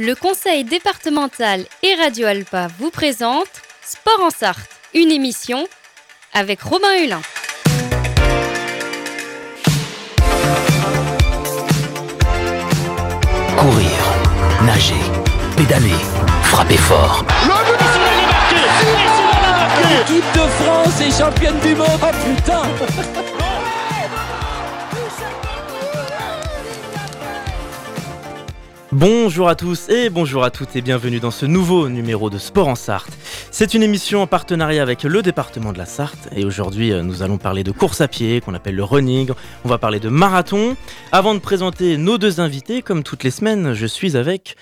Le conseil départemental et Radio Alpa vous présente Sport en Sarthe, une émission avec Robin Hulin. Courir, nager, pédaler, frapper fort. L'équipe de France est championne du monde. Oh putain Bonjour à tous et bonjour à toutes et bienvenue dans ce nouveau numéro de Sport en Sarthe. C'est une émission en partenariat avec le département de la Sarthe et aujourd'hui euh, nous allons parler de course à pied qu'on appelle le running, on va parler de marathon. Avant de présenter nos deux invités, comme toutes les semaines, je suis avec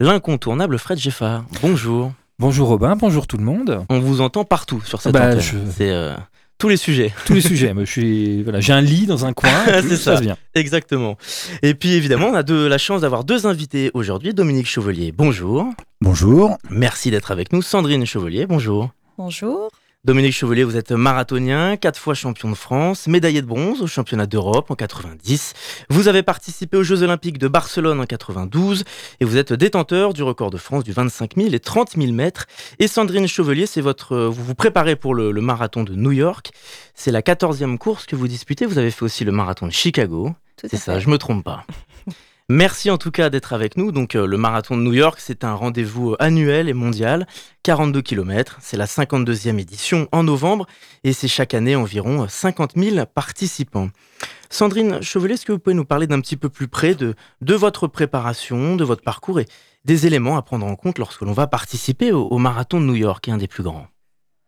l'incontournable Fred Geffard. Bonjour. Bonjour Robin, bonjour tout le monde. On vous entend partout sur cette Bah, antenne. je- C'est euh, tous les sujets. Tous les sujets, moi, je suis voilà, j'ai un lit dans un coin, C'est ça. bien. Exactement. Et puis évidemment, on a de la chance d'avoir deux invités aujourd'hui. Dominique Chevalier, bonjour. Bonjour. Merci d'être avec nous. Sandrine Chevalier, bonjour. Bonjour. Dominique Chevalier, vous êtes marathonien, quatre fois champion de France, médaillé de bronze au championnat d'Europe en 90. Vous avez participé aux Jeux Olympiques de Barcelone en 92 et vous êtes détenteur du record de France du 25 000 et 30 000 mètres. Et Sandrine Chevalier, c'est votre, vous vous préparez pour le, le marathon de New York. C'est la 14e course que vous disputez. Vous avez fait aussi le marathon de Chicago. C'est ça, je me trompe pas. Merci en tout cas d'être avec nous. Donc euh, le marathon de New York, c'est un rendez-vous euh, annuel et mondial, 42 km. C'est la 52e édition en novembre et c'est chaque année environ euh, 50 000 participants. Sandrine Chevalier, est-ce que vous pouvez nous parler d'un petit peu plus près de, votre préparation, de votre parcours et des éléments à prendre en compte lorsque l'on va participer au, au marathon de New York, un des plus grands?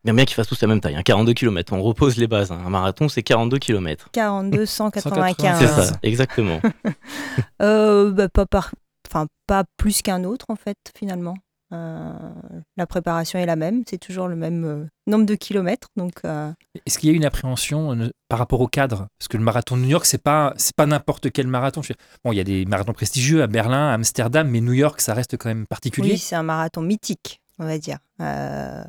Bien bien qu'ils fassent tous la même taille, hein, 42 km. On repose les bases. hein. Un marathon, c'est 42 km. 42, 195. C'est ça, exactement. Euh, bah, pas, par... enfin, pas plus qu'un autre, en fait, finalement. Euh, la préparation est la même, c'est toujours le même euh, nombre de kilomètres. Donc, euh, Est-ce qu'il y a une appréhension par rapport au cadre? Parce que le marathon de New York, c'est pas c'est pas n'importe quel marathon. Bon, il y a des marathons prestigieux à Berlin, à Amsterdam, mais New York, ça reste quand même particulier. oui, c'est un marathon mythique, on va dire. Euh,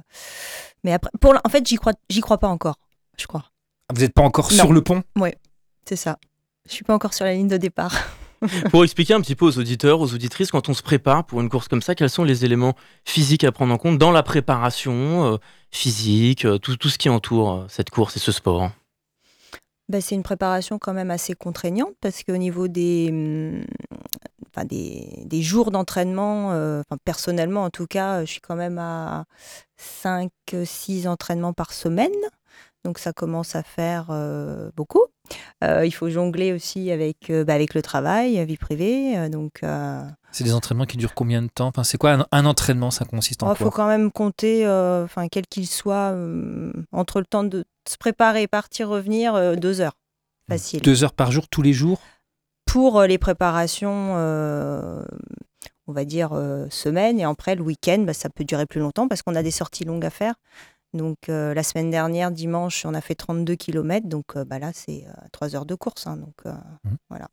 Mais après, pour... en fait, j'y crois, j'y crois pas encore, je crois. Vous n'êtes pas encore Non. sur le pont? C'est ça. Je suis pas encore sur la ligne de départ. Pour expliquer un petit peu aux auditeurs, aux auditrices, quand on se prépare pour une course comme ça, quels sont les éléments physiques à prendre en compte dans la préparation euh, physique, euh, tout, tout ce qui entoure euh, cette course et ce sport? Bah, c'est une préparation quand même assez contraignante parce qu'au niveau des, des jours d'entraînement, euh, personnellement en tout cas, je suis quand même à 5-6 entraînements par semaine. Donc ça commence à faire euh, beaucoup. Euh, il faut jongler aussi avec, euh, bah, avec le travail, la vie privée. donc C'est des entraînements qui durent combien de temps? Enfin, C'est quoi un, un entraînement? Ça consiste en il faut quoi quand même compter, enfin quel qu'il soit, entre le temps de se préparer, partir, revenir, deux heures. Facile. Deux heures par jour, tous les jours? Pour les préparations, on va dire, euh, semaine. Et après, le week-end, bah, ça peut durer plus longtemps parce qu'on a des sorties longues à faire. Donc, euh, la semaine dernière, dimanche, on a fait 32 km. Donc, euh, bah, là, c'est euh, 3 heures de course. hein. donc, euh, Mhm. voilà.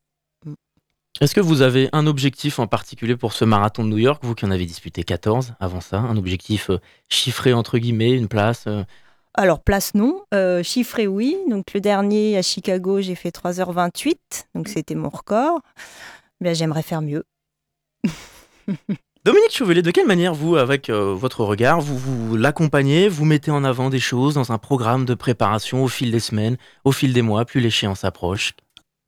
Est-ce que vous avez un objectif en particulier pour ce marathon de New York, vous qui en avez disputé 14 avant ça, un objectif euh, chiffré entre guillemets, une place euh, Alors, place non. Euh, chiffré, oui. Donc, le dernier à Chicago, j'ai fait 3h28. Donc, c'était mon record. Mais j'aimerais faire mieux. Dominique Chauvelet, de quelle manière vous, avec euh, votre regard, vous, vous l'accompagnez, vous mettez en avant des choses dans un programme de préparation au fil des semaines, au fil des mois, plus l'échéance approche?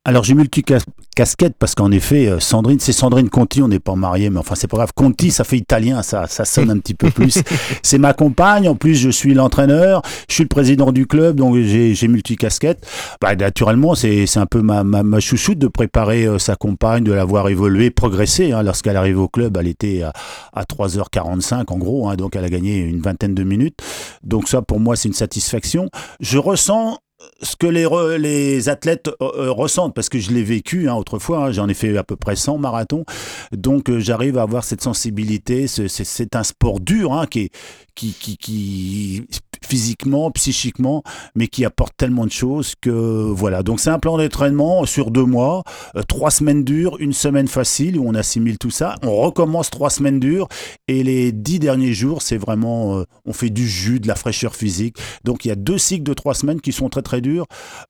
Alors j'ai multi-casquette parce qu'en effet, euh, Sandrine, c'est Sandrine Conti, on n'est pas mariés, mais enfin c'est pas grave. Conti, ça fait italien, ça, ça sonne un petit peu plus. c'est ma compagne, en plus je suis l'entraîneur, je suis le président du club, donc j'ai j'ai multi-casquette. Bah, naturellement, c'est c'est un peu ma, ma, ma chouchoute de préparer euh, sa compagne, de la voir évoluer, progresser. hein. Lorsqu'elle arrive au club, elle était à, à 3h45 en gros, hein, donc elle a gagné une vingtaine de minutes. Donc ça, pour moi, c'est une satisfaction. Je ressens ce que les, re- les athlètes euh, euh, ressentent, parce que je l'ai vécu hein, autrefois, hein, j'en ai fait à peu près 100 marathons, donc euh, j'arrive à avoir cette sensibilité, ce- c'est un sport dur, hein, qui, qui, qui, qui physiquement, psychiquement, mais qui apporte tellement de choses que voilà. Donc c'est un plan d'entraînement sur deux mois, euh, trois semaines dures, une semaine facile où on assimile tout ça. On recommence trois semaines dures et les dix derniers jours, c'est vraiment, euh, on fait du jus, de la fraîcheur physique. Donc il y a deux cycles de trois semaines qui sont très très durs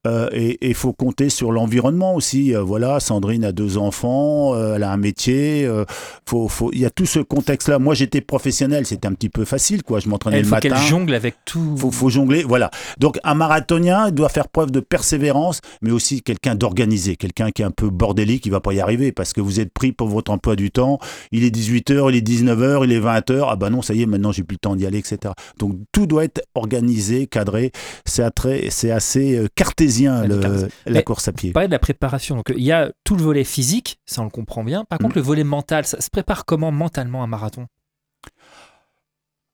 euh, et il faut compter sur l'environnement aussi. voilà, Sandrine a deux enfants, elle a un métier. faut, faut, il y a tout ce contexte-là. Moi j'étais professionnel, c'était un petit peu facile quoi. Je m'entraînais le matin. Il faut qu'elle jongle avec tout. Faut, faut jongler, voilà. Donc un marathonien doit faire preuve de persévérance, mais aussi quelqu'un d'organisé, quelqu'un qui est un peu bordélique, qui va pas y arriver parce que vous êtes pris pour votre emploi du temps. Il est 18h, il est 19h, il est 20h. Ah bah non, ça y est, maintenant j'ai plus le temps d'y aller, etc. Donc tout doit être organisé, cadré. C'est c'est assez euh, cartésien la course à pied. Parler de la préparation. Donc il y a tout le volet physique, ça on le comprend bien. Par contre, mm. le volet mental, ça se prépare comment mentalement un marathon?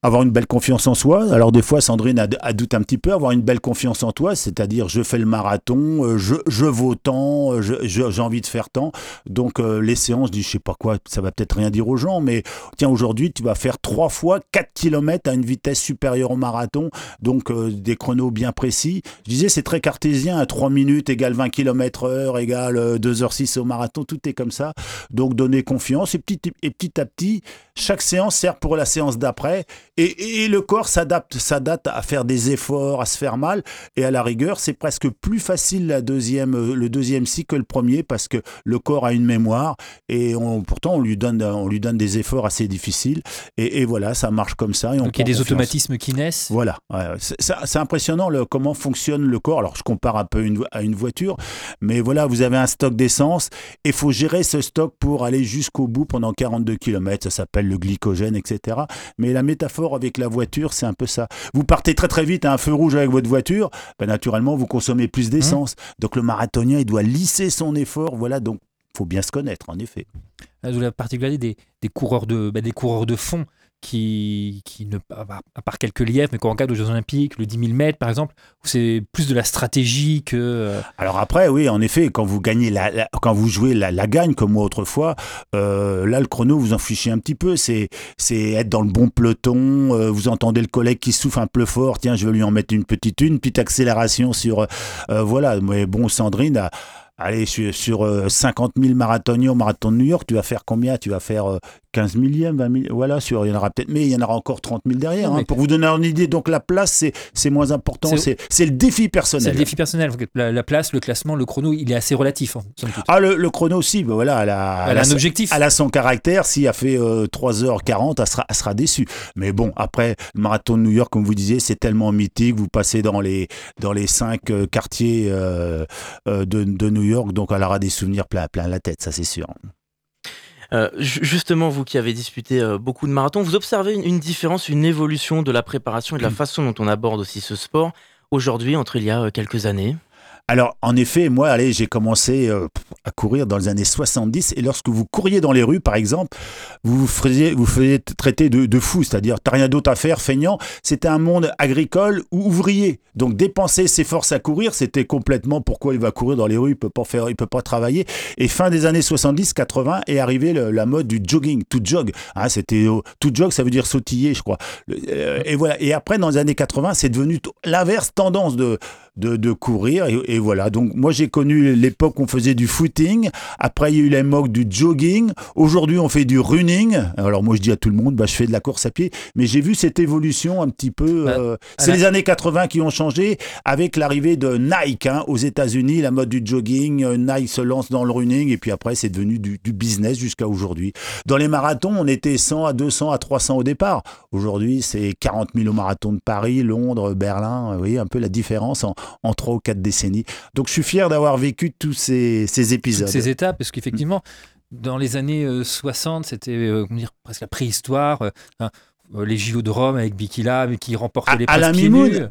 Avoir une belle confiance en soi. Alors des fois, Sandrine a, a doute un petit peu, avoir une belle confiance en toi, c'est-à-dire je fais le marathon, euh, je, je vaux tant, euh, j'ai envie de faire tant. Donc euh, les séances, je sais pas quoi, ça va peut-être rien dire aux gens, mais tiens aujourd'hui tu vas faire trois fois 4 km à une vitesse supérieure au marathon, donc des chronos bien précis. Je disais c'est très cartésien, à 3 minutes égale 20 km heure égale 2h06 au marathon, tout est comme ça. Donc donner confiance et petit, et petit à petit, chaque séance sert pour la séance d'après et, le corps s'adapte, s'adapte à faire des efforts, à se faire mal. Et à la rigueur, c'est presque plus facile la deuxième, euh, le deuxième cycle que le premier parce que le corps a une mémoire et pourtant on lui donne, on lui donne des efforts assez difficiles. Et, voilà, ça marche comme ça. Et Donc il y a des automatismes qui naissent. Voilà, c'est impressionnant le, comment fonctionne le corps. Alors je compare un peu une, à une voiture, mais voilà, vous avez un stock d'essence et il faut gérer ce stock pour aller jusqu'au bout pendant 42 km. Ça s'appelle le glycogène, etc. Mais la métaphore avec la voiture, c'est un peu ça. Vous partez très très vite à un feu rouge avec votre voiture, ben naturellement vous consommez plus d'essence. Mmh. Donc le marathonien, il doit lisser son effort. Voilà, donc faut bien se connaître, en effet. La particularité des, coureurs de, ben, des coureurs de fond qui, qui ne, à part quelques lièvres, mais qu'on regarde aux Jeux Olympiques, le 10 000 mètres par exemple, c'est plus de la stratégie que. Euh, Alors après, oui, en effet, quand vous gagnez, la, quand vous jouez la, la, gagne comme moi autrefois, euh, là le chrono vous en fichez un petit peu. C'est, c'est être dans le bon peloton. Euh, vous entendez le collègue qui souffle un peu fort. Tiens, je vais lui en mettre une petite une, petite accélération sur. voilà, mais bon, Sandrine a Allez, sur, sur 50 000 marathoniens au marathon de New York, tu vas faire combien? Tu vas faire 15 millièmes, 20 millièmes, voilà, sur, il y en aura peut-être, mais il y en aura encore 30 000 derrière. Hein, pour vous donner une idée, donc la place, c'est moins important, c'est le défi personnel. C'est le défi personnel. La, place, le classement, le chrono, il est assez relatif. Hein, ah, le, chrono aussi, bah voilà, elle a, elle a un objectif. Elle a son caractère. S'il a fait 3h40, elle sera, elle sera déçue. Mais bon, après, le marathon de New York, comme vous disiez, c'est tellement mythique. Vous passez dans les, dans les cinq euh, quartiers euh, euh, de, de, New York, donc elle aura des souvenirs plein, plein la tête, ça c'est sûr. Euh, justement, vous qui avez disputé euh, beaucoup de marathons, vous observez une, différence, une évolution de la préparation et de la mm. façon dont on aborde aussi ce sport aujourd'hui entre il y a euh, quelques années? Alors, en effet, moi, allez, j'ai commencé euh, à courir dans les années 70. Et lorsque vous couriez dans les rues, par exemple, vous vous faisiez, vous faisiez traiter de, fou, c'est-à-dire, t'as rien d'autre à faire, feignant. C'était un monde agricole ou ouvrier. Donc, dépenser ses forces à courir, c'était complètement pourquoi il va courir dans les rues, il peut pas faire, il peut pas travailler. Et fin des années 70-80 est arrivée la mode du jogging, tout jog. Hein, c'était euh, tout jog, ça veut dire sautiller, je crois. Euh, et voilà. Et après, dans les années 80, c'est devenu l'inverse tendance de de, courir. Et, voilà. Donc, moi, j'ai connu l'époque où on faisait du footing. Après, il y a eu l'époque du jogging. Aujourd'hui, on fait du running. Alors, moi, je dis à tout le monde, bah, je fais de la course à pied. Mais j'ai vu cette évolution un petit peu. Bah, euh, c'est les années 80 qui ont changé avec l'arrivée de Nike hein, aux États-Unis, la mode du jogging. Euh, Nike se lance dans le running. Et puis après, c'est devenu du, business jusqu'à aujourd'hui. Dans les marathons, on était 100 à 200 à 300 au départ. Aujourd'hui, c'est 40 000 au marathon de Paris, Londres, Berlin. Vous voyez un peu la différence en, en trois ou quatre décennies. Donc je suis fier d'avoir vécu tous ces, épisodes. ces étapes, parce qu'effectivement, dans les années 60, euh, c'était euh, presque la préhistoire. Euh, les JO de Rome avec Bikila qui remportait les la Mimoun,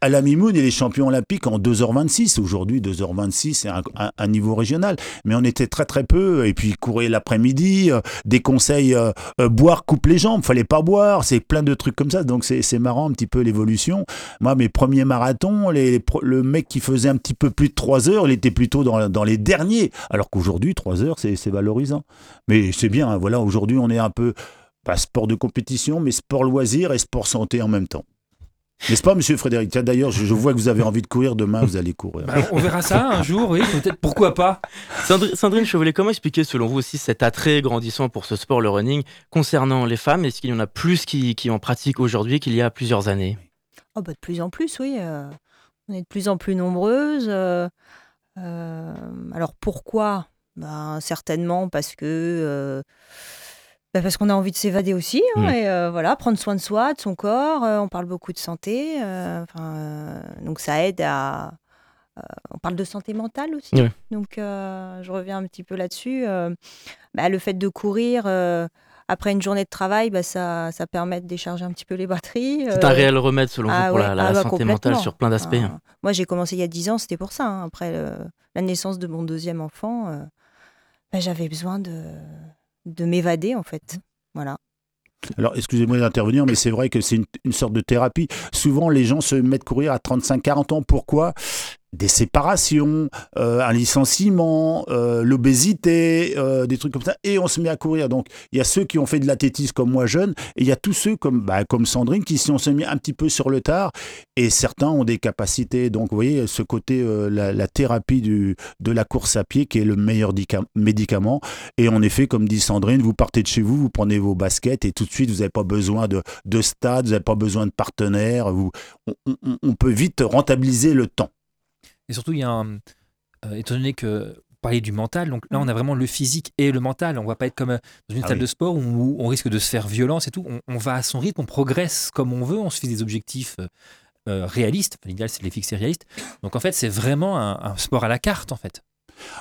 à la Mimoun et les champions olympiques en 2h26. Aujourd'hui, 2h26, c'est un, niveau régional. Mais on était très très peu. Et puis courir l'après-midi, euh, des conseils, euh, boire coupe les jambes, fallait pas boire. C'est plein de trucs comme ça. Donc c'est marrant un petit peu l'évolution. Moi, mes premiers marathons, les, le mec qui faisait un petit peu plus de 3 heures, il était plutôt dans, dans les derniers. Alors qu'aujourd'hui, 3 heures, c'est valorisant. Mais c'est bien. Hein, voilà, aujourd'hui, on est un peu pas sport de compétition, mais sport loisir et sport santé en même temps. N'est-ce pas, monsieur Frédéric Tiens, D'ailleurs, je, je vois que vous avez envie de courir. Demain, vous allez courir. Bah, on verra ça un jour, oui, peut-être. Pourquoi pas Sandri- Sandrine Chevelet, comment expliquer selon vous aussi cet attrait grandissant pour ce sport, le running, concernant les femmes? Est-ce qu'il y en a plus qui, qui en pratiquent aujourd'hui qu'il y a plusieurs années? Oh, bah, de plus en plus, oui. euh, on est de plus en plus nombreuses. euh, euh, alors pourquoi? Ben, Certainement parce que. Ben, parce qu'on a envie de s'évader aussi, hein, Mm. et euh, voilà, prendre soin de soi, de son corps. euh, on parle beaucoup de santé, euh, donc ça aide à. on parle de santé mentale aussi, donc je reviens un petit peu là-dessus. bah, le fait de courir après une journée de travail, bah, ça, ça permet de décharger un petit peu les batteries. C'est un réel remède selon vous ah pour ouais, la, la ah bah, santé mentale sur plein d'aspects Enfin, moi, j'ai commencé il y a 10 ans, c'était pour ça. hein. Après la naissance de mon deuxième enfant, bah, j'avais besoin de, de m'évader, en fait. Voilà. Alors, excusez-moi d'intervenir, mais c'est vrai que c'est une, une sorte de thérapie. Souvent, les gens se mettent courir à 35-40 ans. Pourquoi? Des séparations, euh, un licenciement, euh, l'obésité, euh, des trucs comme ça. Et on se met à courir. Donc, il y a ceux qui ont fait de l'athlétisme comme moi jeune, et il y a tous ceux comme, bah, comme Sandrine qui sont mis un petit peu sur le tard. Et certains ont des capacités. Donc, vous voyez, ce côté, la, thérapie de la course à pied qui est le meilleur dica- médicament. Et en effet, comme dit Sandrine, vous partez de chez vous, vous prenez vos baskets et tout de suite, vous n'avez pas besoin de, de stade, vous n'avez pas besoin de partenaires. Vous, on peut vite rentabiliser le temps. Et surtout, il y a un. euh, étant donné que. vous parliez du mental, donc là on a vraiment le physique et le mental. On va pas être comme euh, dans une Ah salle oui. de sport où on risque de se faire violence et tout. On, on va à son rythme, on progresse comme on veut, on se fixe des objectifs euh, euh, réalistes. Enfin, L'idéal c'est de les fixer réalistes. Donc en fait c'est vraiment un, un sport à la carte en fait.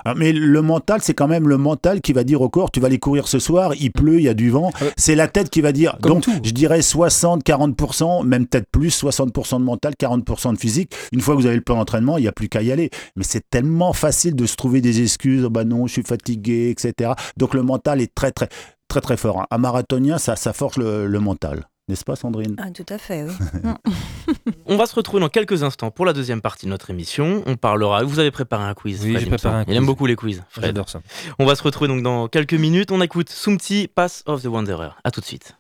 Ah, Mais le mental, c'est quand même le mental qui va dire au corps, tu vas aller courir ce soir, il pleut, il y a du vent. Ouais. C'est la tête qui va dire. Comme Donc, tout. je dirais 60, 40%, même peut-être plus, 60% de mental, 40% de physique. Une fois que vous avez le plan d'entraînement, il n'y a plus qu'à y aller. Mais c'est tellement facile de se trouver des excuses. Oh bah non, je suis fatigué, etc. Donc, le mental est très, très, très, très fort. Un marathonien, ça, ça force le, le mental. N'est-ce pas, Sandrine Ah, tout à fait, oui. On va se retrouver dans quelques instants pour la deuxième partie de notre émission. On parlera. Vous avez préparé un quiz. Oui, j'ai préparé un semble. Il aime quiz. beaucoup les quiz. J'adore ça. On va se retrouver donc dans quelques minutes. On écoute Sumti Pass of the Wanderer. À tout de suite.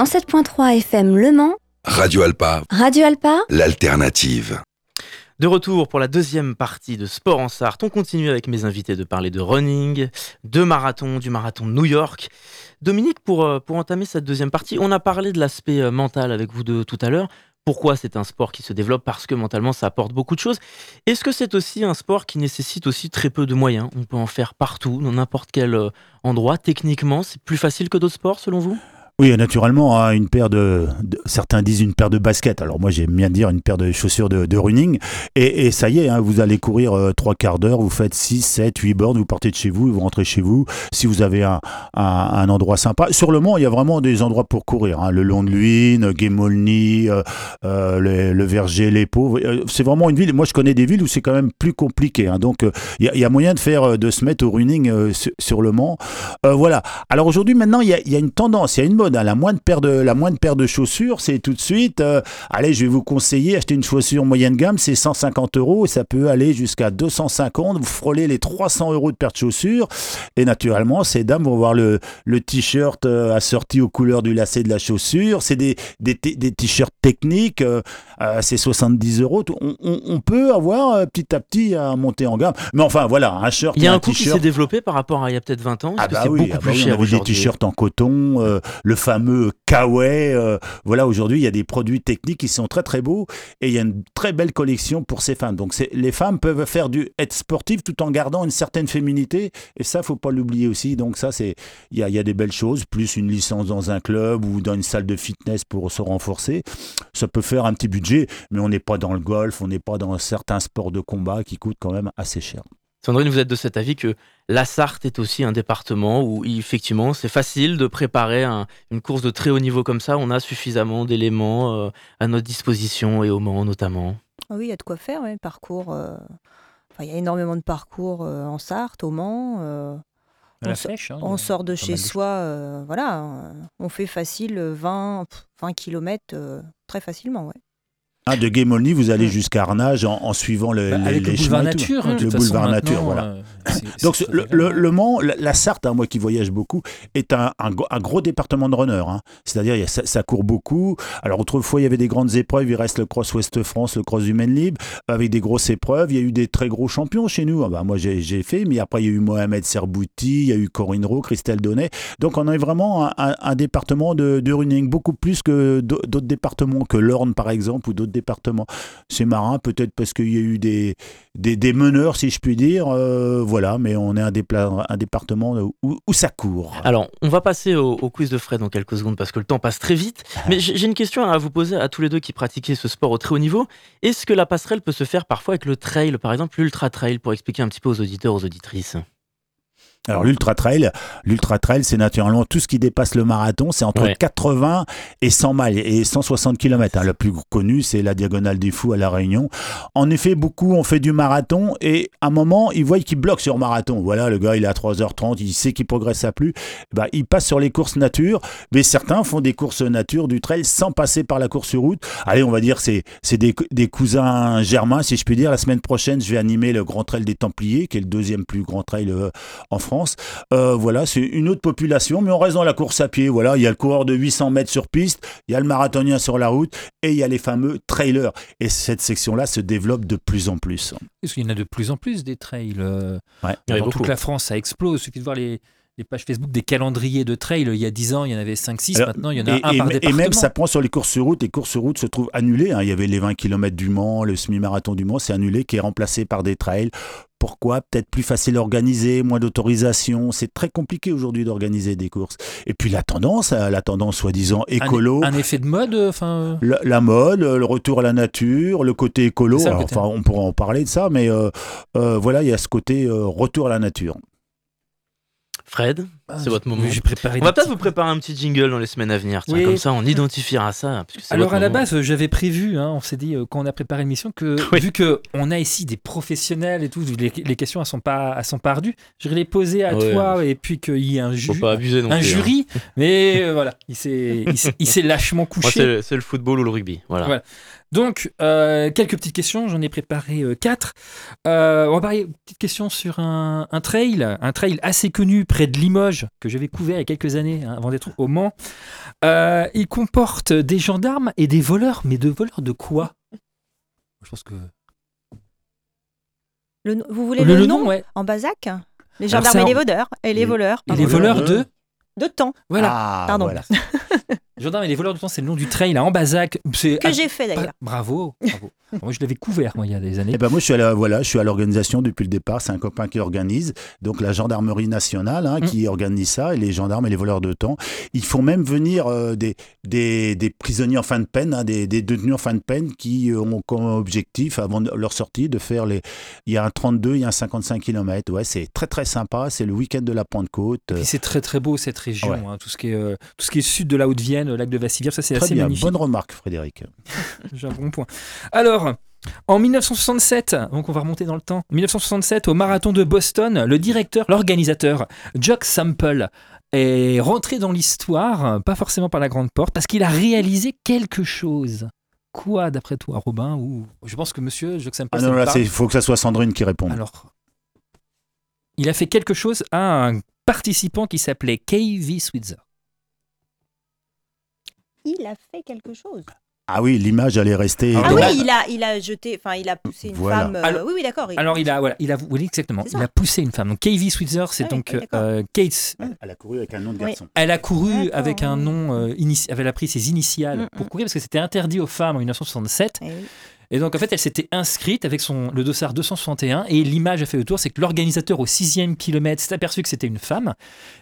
107.3 FM Le Mans, Radio Alpa, Radio Alpa, l'alternative. De retour pour la deuxième partie de Sport en Sarthe, on continue avec mes invités de parler de running, de marathon, du marathon de New York. Dominique, pour, euh, pour entamer cette deuxième partie, on a parlé de l'aspect euh, mental avec vous deux tout à l'heure. Pourquoi c'est un sport qui se développe? Parce que mentalement, ça apporte beaucoup de choses. Est-ce que c'est aussi un sport qui nécessite aussi très peu de moyens? On peut en faire partout, dans n'importe quel euh, endroit. Techniquement, c'est plus facile que d'autres sports, selon vous? Oui, naturellement, hein, une paire de, Certains disent une paire de baskets. Alors moi, j'aime bien dire une paire de chaussures de, running. Et, ça y est, hein, vous allez courir euh, trois quarts d'heure, vous faites 6, 7, 8 bornes, vous partez de chez vous, vous rentrez chez vous. Si vous avez un, endroit sympa. Sur le Mans, il y a vraiment des endroits pour courir. hein. Le long de l'Uine, Guémolny, euh, euh, le, Verger, les Paux. Euh, C'est vraiment une ville. Moi, je connais des villes où c'est quand même plus compliqué. Donc, euh, il il y a moyen de faire, euh, de se mettre au running euh, sur, le Mans. Euh, voilà. Alors aujourd'hui, maintenant, il y y a une tendance, il y a une mode. Hein. La moindre paire de, la moindre paire de chaussures, c'est tout de suite. euh, allez, je vais vous conseiller acheter une chaussure moyenne gamme, c'est 150 euros et ça peut aller jusqu'à 250. Vous frôlez les 300 euros de paire de chaussures. Et naturellement, ces dames vont voir le, le t-shirt euh, assorti aux couleurs du lacet de la chaussure. C'est des, des, des t-shirts techniques, euh, c'est 70 euros. On, on- on peut avoir petit à petit à monter en gamme. Mais enfin, voilà, un shirt. Il y a un coût qui s'est développé par rapport à il y a peut-être 20 ans. Ah bah c'est oui, beaucoup ah bah plus oui, on cher avait des t-shirts en coton, euh, le fameux Kawaii. euh, voilà, aujourd'hui, il y a des produits techniques qui sont très très beaux et il y a une très belle collection pour ces femmes. Donc, les femmes peuvent faire du être sportives tout en gardant une certaine féminité et ça, faut pas l'oublier aussi. Donc, ça, c'est il y a, y a des belles choses, plus une licence dans un club ou dans une salle de fitness pour se renforcer. Ça peut faire un petit budget, mais on n'est pas dans le golf, on n'est pas dans certains sports de combat qui coûtent quand même assez cher. Sandrine, vous êtes de cet avis que la Sarthe est aussi un département où effectivement c'est facile de préparer un- une course de très haut niveau comme ça. On a suffisamment d'éléments euh, à notre disposition et au Mans notamment. Ah oui, il y a de quoi faire, ouais, parcours. euh, enfin, il y a énormément de parcours euh, en Sarthe, au Mans. euh, À la on, flèche. hein, on sort de pas chez de soi, euh, voilà, on fait facile 20, pff, 20 km très facilement, ouais. Ah, de Guémolny, vous allez Mm. jusqu'à Arnage en, en suivant le, Bah, les, avec les le boulevard nature, Le façon, boulevard nature, voilà. euh, Donc le, le- Mans, la, la Sarthe, hein, moi qui voyage beaucoup, est un, un gros département de runners. hein. C'est-à-dire ça, ça court beaucoup. Alors autrefois il y avait des grandes épreuves, il reste le Cross Ouest France, le Cross Humaine Libre, avec des grosses épreuves. Il y a eu des très gros champions chez nous. Ah bah, moi j'ai fait, mais après il y a eu Mohamed Serbouti, il y a eu Corinne Rowe, Christelle Donnet. Donc on a vraiment un, département de, de running, beaucoup plus que d'au- d'autres départements, que l'Orne par exemple, ou d'autres départements. C'est marrant, peut-être parce qu'il y a eu des, des, des meneurs, si je puis dire. euh, voilà, mais on est un, un département où, où ça court. Alors, on va passer au, au quiz de Fred dans quelques secondes parce que le temps passe très vite. Mais j'ai j'ai une question à vous poser à tous les deux qui pratiquez ce sport au très haut niveau. Est-ce que la passerelle peut se faire parfois avec le trail, par exemple l'ultra trail, pour expliquer un petit peu aux auditeurs, aux auditrices? Alors l'ultra trail, l'ultra trail, c'est naturellement tout ce qui dépasse le marathon, c'est entre Ouais. 80 et 100 miles et 160 km. Le plus connu, c'est la diagonale des fous à la Réunion. En effet, beaucoup ont fait du marathon et à un moment, ils voient qu'ils bloquent sur marathon. Voilà, le gars, il est à 3h30, il sait qu'il progresse à plus. Bah, il passe sur les courses nature, mais certains font des courses nature du trail sans passer par la course sur route. Allez, on va dire c'est c'est des, des cousins germains, si je puis dire. La semaine prochaine, je vais animer le Grand Trail des Templiers, qui est le deuxième plus grand trail euh, en France. Euh, voilà, c'est une autre population, mais on reste dans la course à pied. Voilà, il y a le coureur de 800 mètres sur piste, il y a le marathonien sur la route, et il y a les fameux trailers. Et cette section-là se développe de plus en plus. Parce qu'il y en a de plus en plus des trails. euh, Ouais. Il y en a Dans beaucoup. toute la France, ça explose. Il suffit de voir les, les pages Facebook des calendriers de trail. Il y a 10 ans, il y en avait 5-6. Alors, Maintenant, il y en a et, un et- par et département. même ça prend sur les courses sur route. Les courses sur route se trouvent annulées. hein. Il y avait les 20 km du Mans, le semi-marathon du Mans, c'est annulé, qui est remplacé par des trails. Pourquoi? Peut-être plus facile à organiser, moins d'autorisation. C'est très compliqué aujourd'hui d'organiser des courses. Et puis la tendance, euh, la tendance soi-disant écolo. Un, effet de mode, euh, enfin. La, la mode, le retour à la nature, le côté écolo. C'est ça, le Alors, côté- enfin, on pourra en parler de ça, mais euh, euh, voilà, il y a ce côté euh, retour à la nature. Fred, c'est votre moment. Ah, préparé. On va peut-être vous préparer un petit jingle dans les semaines à venir. Tiens, Oui. Comme ça, on identifiera ça. Alors à la moment. base, j'avais prévu, hein, on s'est dit euh, quand on a préparé l'émission que Oui. vu que on a ici des professionnels et tout, les, les questions elles sont pas, elles sont pas ardues. Je vais les poser à Ouais. toi et puis qu'il y ait un, ju- plus, hein. jury. Mais euh, voilà, il s'est, lâchement couché. c'est le, c'est le football ou le rugby. Voilà. Voilà. Donc, euh, quelques petites questions, j'en ai préparé euh, quatre. Euh, on va parler une petite question sur un, un trail, un trail assez connu près de Limoges, que j'avais couvert il y a quelques années, hein, avant d'être au Mans. Euh, il comporte des gendarmes et des voleurs, mais de voleurs de quoi? Je pense que... Le vous voulez Le, le, le nom, nom, ouais. en Bazac Les gendarmes et les voleurs. Et les voleurs. Et les Voleurs voleurs de- de... De temps. Voilà. Ah, Pardon. voilà. Gendarmes et les voleurs de temps, c'est le nom du trail à Ambazac. C'est Que j'ai fait d'ailleurs. Bravo, bravo. Moi, je l'avais couvert, moi, il y a des années. Eh ben moi, je suis à la, voilà, je suis à l'organisation depuis le départ. C'est un copain qui organise. Donc la gendarmerie nationale hein, Mm. qui organise ça, et les gendarmes et les voleurs de temps. Ils font même venir euh, des, des, des prisonniers en fin de peine, hein, des, des détenus en fin de peine qui ont comme objectif, avant leur sortie, de faire les. Il y a un 32, il y a un 55 km. Ouais, c'est très très sympa. C'est le week-end de la Pentecôte. Et c'est très très beau cette région, Ouais. hein, tout, ce qui est, euh, tout ce qui est sud de la Haute-Vienne, lac de Vassivière, ça c'est Très assez bien. magnifique. Bonne remarque, Frédéric. J'ai un bon point. Alors, en 1967, donc on va remonter dans le temps, 1967, au marathon de Boston, le directeur, l'organisateur, Jock Sample, est rentré dans l'histoire, pas forcément par la grande porte, parce qu'il a réalisé quelque chose. Quoi, d'après toi, Robin ou Je pense que monsieur Jock Sample. Ah non, là, il faut que ça soit Sandrine qui réponde. Alors, il a fait quelque chose à un participant qui s'appelait KV Switzer. Il a fait quelque chose. Ah oui, l'image, elle est restée. Ah oui, il a, il a jeté, enfin, il a poussé une Voilà. femme. euh, Alors- oui, oui, d'accord. il- Alors, il a, voilà, il a, oui, exactement, il a poussé une femme. Donc, KV Switzer, c'est Ah donc oui, d'accord. euh, Kate Elle a couru avec un nom de Oui. garçon. Elle a couru D'accord, avec un nom, euh, inici- elle a pris ses initiales Mm, pour mm. courir parce que c'était interdit aux femmes en 1967. Eh oui. Et donc en fait, elle s'était inscrite avec son, le dossard 261 et l'image a fait le tour, c'est que l'organisateur au sixième kilomètre s'est aperçu que c'était une femme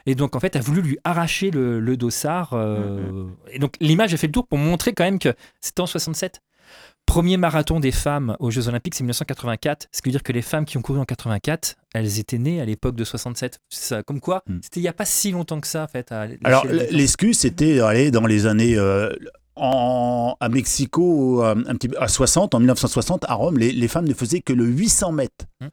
et donc en fait a voulu lui arracher le, le dossard. euh, Et donc l'image a fait le tour pour montrer quand même que c'était en 67. Premier marathon des femmes aux Jeux Olympiques, c'est 1984. Ce qui veut dire que les femmes qui ont couru en 84, elles étaient nées à l'époque de 67. Ça, comme quoi, Mm. c'était il n'y a pas si longtemps que ça, en fait. À Alors, l'excuse, c'était aller dans les années. euh, en, à Mexico, euh, un petit, à 60, en 1960, à Rome, les, femmes ne faisaient que le 800 mètres. Hmm.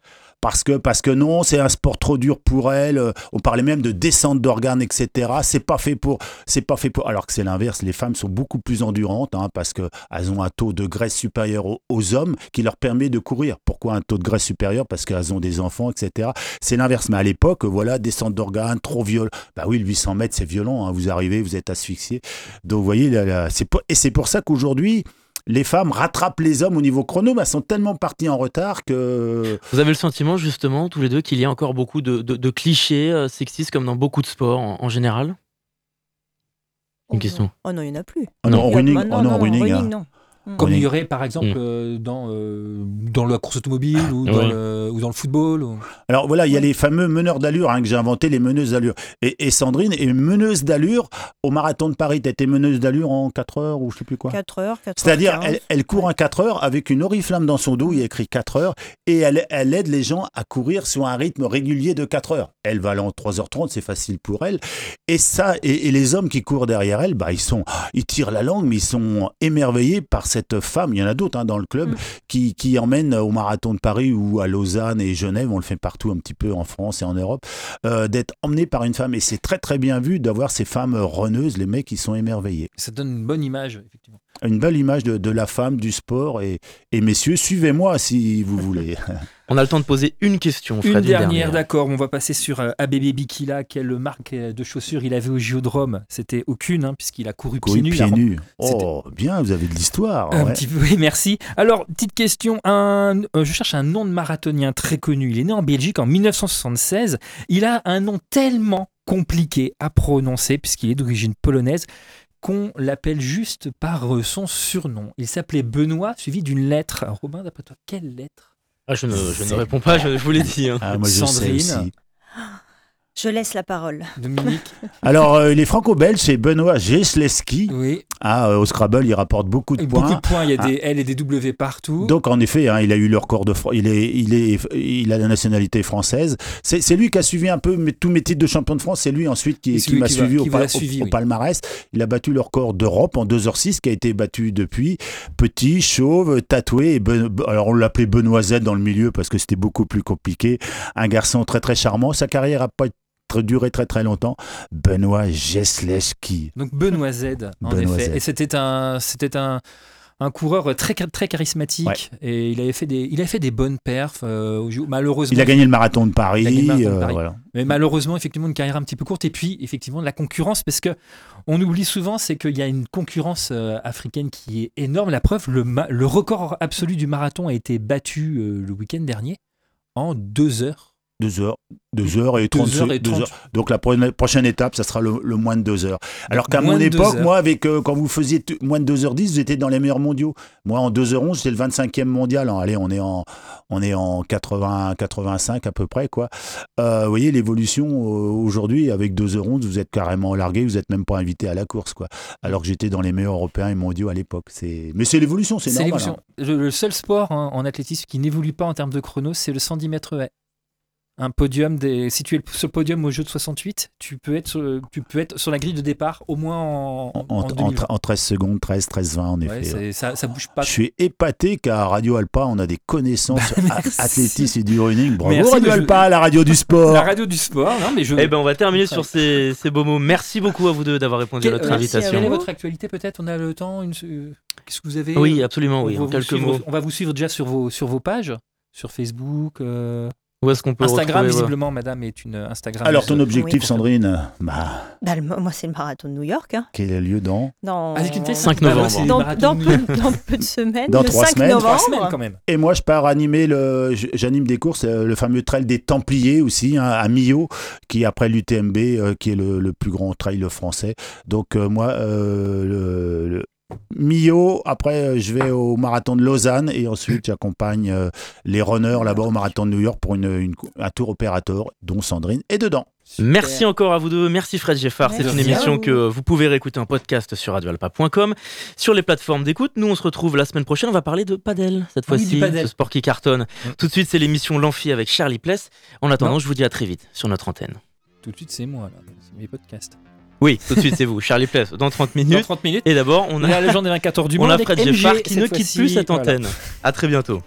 Parce que, parce que non, c'est un sport trop dur pour elles. euh, On parlait même de descente d'organes, etc. C'est pas fait pour, c'est pas fait pour. Alors que c'est l'inverse. Les femmes sont beaucoup plus endurantes hein, parce que elles ont un taux de graisse supérieur aux, hommes qui leur permet de courir. Pourquoi un taux de graisse supérieur Parce qu'elles ont des enfants, etc. C'est l'inverse. Mais à l'époque, voilà, descente d'organes, trop violent. Bah oui, le 800 mètres, c'est violent. hein. Vous arrivez, vous êtes asphyxié. Donc, vous voyez, là, là, c'est et c'est pour ça qu'aujourd'hui, les femmes rattrapent les hommes au niveau chrono, mais elles sont tellement parties en retard que. Vous avez le sentiment, justement, tous les deux, qu'il y a encore beaucoup de, de- de clichés euh, sexistes, comme dans beaucoup de sports en, en général? Une Oh question. non. Oh non, il n'y en a plus. Oh non, en y a- running, oh non, non, running, hein. non. Mm. Comme il y aurait par exemple Mm. euh, dans, euh, dans la course automobile ou, dans le, ou dans le football. ou- Alors voilà, il y a les fameux meneurs d'allure hein, que j'ai inventé, les meneuses d'allure. Et, et Sandrine est meneuse d'allure au marathon de Paris. Tu été meneuse d'allure en 4 heures ou je sais plus quoi 4 heures, 4 C'est-à-dire, elle, elle court en 4 heures avec une oriflamme dans son dos, il y a écrit 4 heures, et elle, elle aide les gens à courir sur un rythme régulier de 4 heures. Elle va aller en 3h30, c'est facile pour elle. Et ça, et, et les hommes qui courent derrière elle, bah, ils, sont, ils tirent la langue, mais ils sont émerveillés par cette femme. Il y en a d'autres hein, dans le club Mm. qui, qui emmènent au marathon de Paris ou à Lausanne et Genève, on le fait partout un petit peu en France et en Europe, euh, d'être emmenés par une femme. Et c'est très très bien vu d'avoir ces femmes reneuses, les mecs qui sont émerveillés Ça donne une bonne image, effectivement. Une belle image de, de la femme, du sport. Et, et messieurs, suivez-moi si vous voulez. On a le temps de poser une question, Une dernière, d'accord. On va passer sur euh, ABB Bikila. Quelle marque euh, de chaussures il avait au Géodrome? C'était aucune, hein, puisqu'il a couru pieds Courir nus. pieds nus. Oh, bien, vous avez de l'histoire. Un ouais. petit peu, oui, merci. Alors, petite question. Un, euh, je cherche un nom de marathonien très connu. Il est né en Belgique en 1976. Il a un nom tellement compliqué à prononcer, puisqu'il est d'origine polonaise, qu'on l'appelle juste par euh, son surnom. Il s'appelait Benoît, suivi d'une lettre. Alors, Robin, d'après toi, quelle lettre? Ah, je ne, je ne C'est- réponds pas, je, je vous l'ai dit. hein. Ah, moi, je sais Sandrine. aussi. Je laisse la parole. Dominique Alors, euh, les franco-belges, c'est Benoît Gesleski. Oui. Ah, euh, au Scrabble, il rapporte beaucoup de Et points. beaucoup de points, il y a Ah. des L et des W partout. Donc en effet, hein, il a eu le record de il est, il est, il a la nationalité française. C'est lui qui a suivi un peu tous mes titres de champion de France. C'est lui ensuite qui, m'a va- suivi, au, vous a pa- au- suivi, au oui. palmarès. Il a battu le record d'Europe en 2h06 qui a été battu depuis. Petit, chauve, tatoué. Et Ben- alors on l'appelait Benoît Z dans le milieu parce que c'était beaucoup plus compliqué. Un garçon très très charmant. Sa carrière a pas très- duré très très longtemps. Benoît Gesleski. Donc Benoît Z, en Benoît effet. Z. Et c'était un, c'était un, un coureur très, très charismatique. Ouais. Et il avait fait des, il avait fait des bonnes perfs. euh, malheureusement, Il a gagné le marathon de Paris. Marathon de euh, voilà. Mais malheureusement, effectivement, une carrière un petit peu courte. Et puis, effectivement, de la concurrence, parce que on oublie souvent, c'est qu'il y a une concurrence euh, africaine qui est énorme. La preuve, le, ma- le record absolu du marathon a été battu le week-end dernier en deux heures. 2 heures, 2 heures et 30 Deux heures et deux 30. heures. Donc la pro- prochaine étape, ça sera le, le moins de 2 heures. Alors qu'à mon deux époque, heures. moi, avec euh, quand vous faisiez moins de 2h10, vous étiez dans les meilleurs mondiaux. Moi, en 2h11, j'étais le 25e mondial. Alors, allez, on est en, on est en 80, 85 à peu près, quoi. Euh, vous voyez l'évolution euh, aujourd'hui, avec 2h11, vous êtes carrément largué, vous n'êtes même pas invité à la course, quoi. Alors que j'étais dans les meilleurs européens et mondiaux à l'époque. Mais c'est l'évolution, c'est, normal. hein. Le, le seul sport hein, en athlétisme qui n'évolue pas en termes de chrono, c'est le 110 mètres. Un podium, des, si tu es sur le podium au jeu de 68, tu peux être sur, tu peux être sur la grille de départ au moins en, En, en, en- 2020. en 13 secondes, 13, 13, 20, en Ouais, effet. ouais. ça, ça bouge pas. Je suis épaté qu'à Radio Alpa, on a des connaissances Bah, merci. athlétisme et du running. Bravo Merci, Radio mais je- Alpa, la radio du sport. La radio du sport, non mais je. Eh ben, on va terminer sur ces, ces beaux mots. Merci beaucoup à vous deux d'avoir répondu à notre euh, invitation. Quelle est votre actualité peut-être On a le temps une- euh, Qu'est-ce que vous avez Oui, absolument, oui. On va En vous quelques suivre- mots. On va vous suivre déjà sur vos, sur vos pages, sur Facebook. euh, Où est-ce qu'on peut Instagram, retrouver, visiblement, madame est une Instagram. Alors, ton objectif, Oui. Sandrine, bah, Bah, le- moi, c'est le marathon de New York. hein. quel est le lieu dans Dans, telle 5 Bah, novembre. dans, peu, dans de semaines. Dans le trois 5 semaines. novembre. Trois semaines quand même. Et moi, je pars animer le, j'anime des courses, euh, le fameux trail des Templiers aussi, hein, à Millau, qui est après l'UTMB, euh, qui est le, le plus grand trail français. Donc, euh, moi, euh, le, le- Millau, après, euh, je vais au marathon de Lausanne et ensuite, j'accompagne euh, les runners là-bas au marathon de New York pour une, une- un tour opérateur, dont Sandrine est dedans. Merci encore à vous deux. Merci Fred Geffard. C'est une émission vous. que vous pouvez réécouter en podcast sur radioalpa.com, sur les plateformes d'écoute. Nous, on se retrouve la semaine prochaine. On va parler de padel cette Ah oui, fois-ci, ce sport qui cartonne. Mm. Tout de suite, c'est l'émission L'Amphi avec Charlie Pless. En attendant, Non. je vous dis à très vite sur notre antenne. Tout de suite, c'est moi, là. C'est mes podcasts. Oui, tout de suite, c'est vous, Charlie Pless, dans 30 Dans minutes. 30 minutes. Et d'abord, on On a, a la légende des 24 heures du on monde. a avec Fred Geffard qui ne quitte plus cette Voilà. antenne. À très bientôt.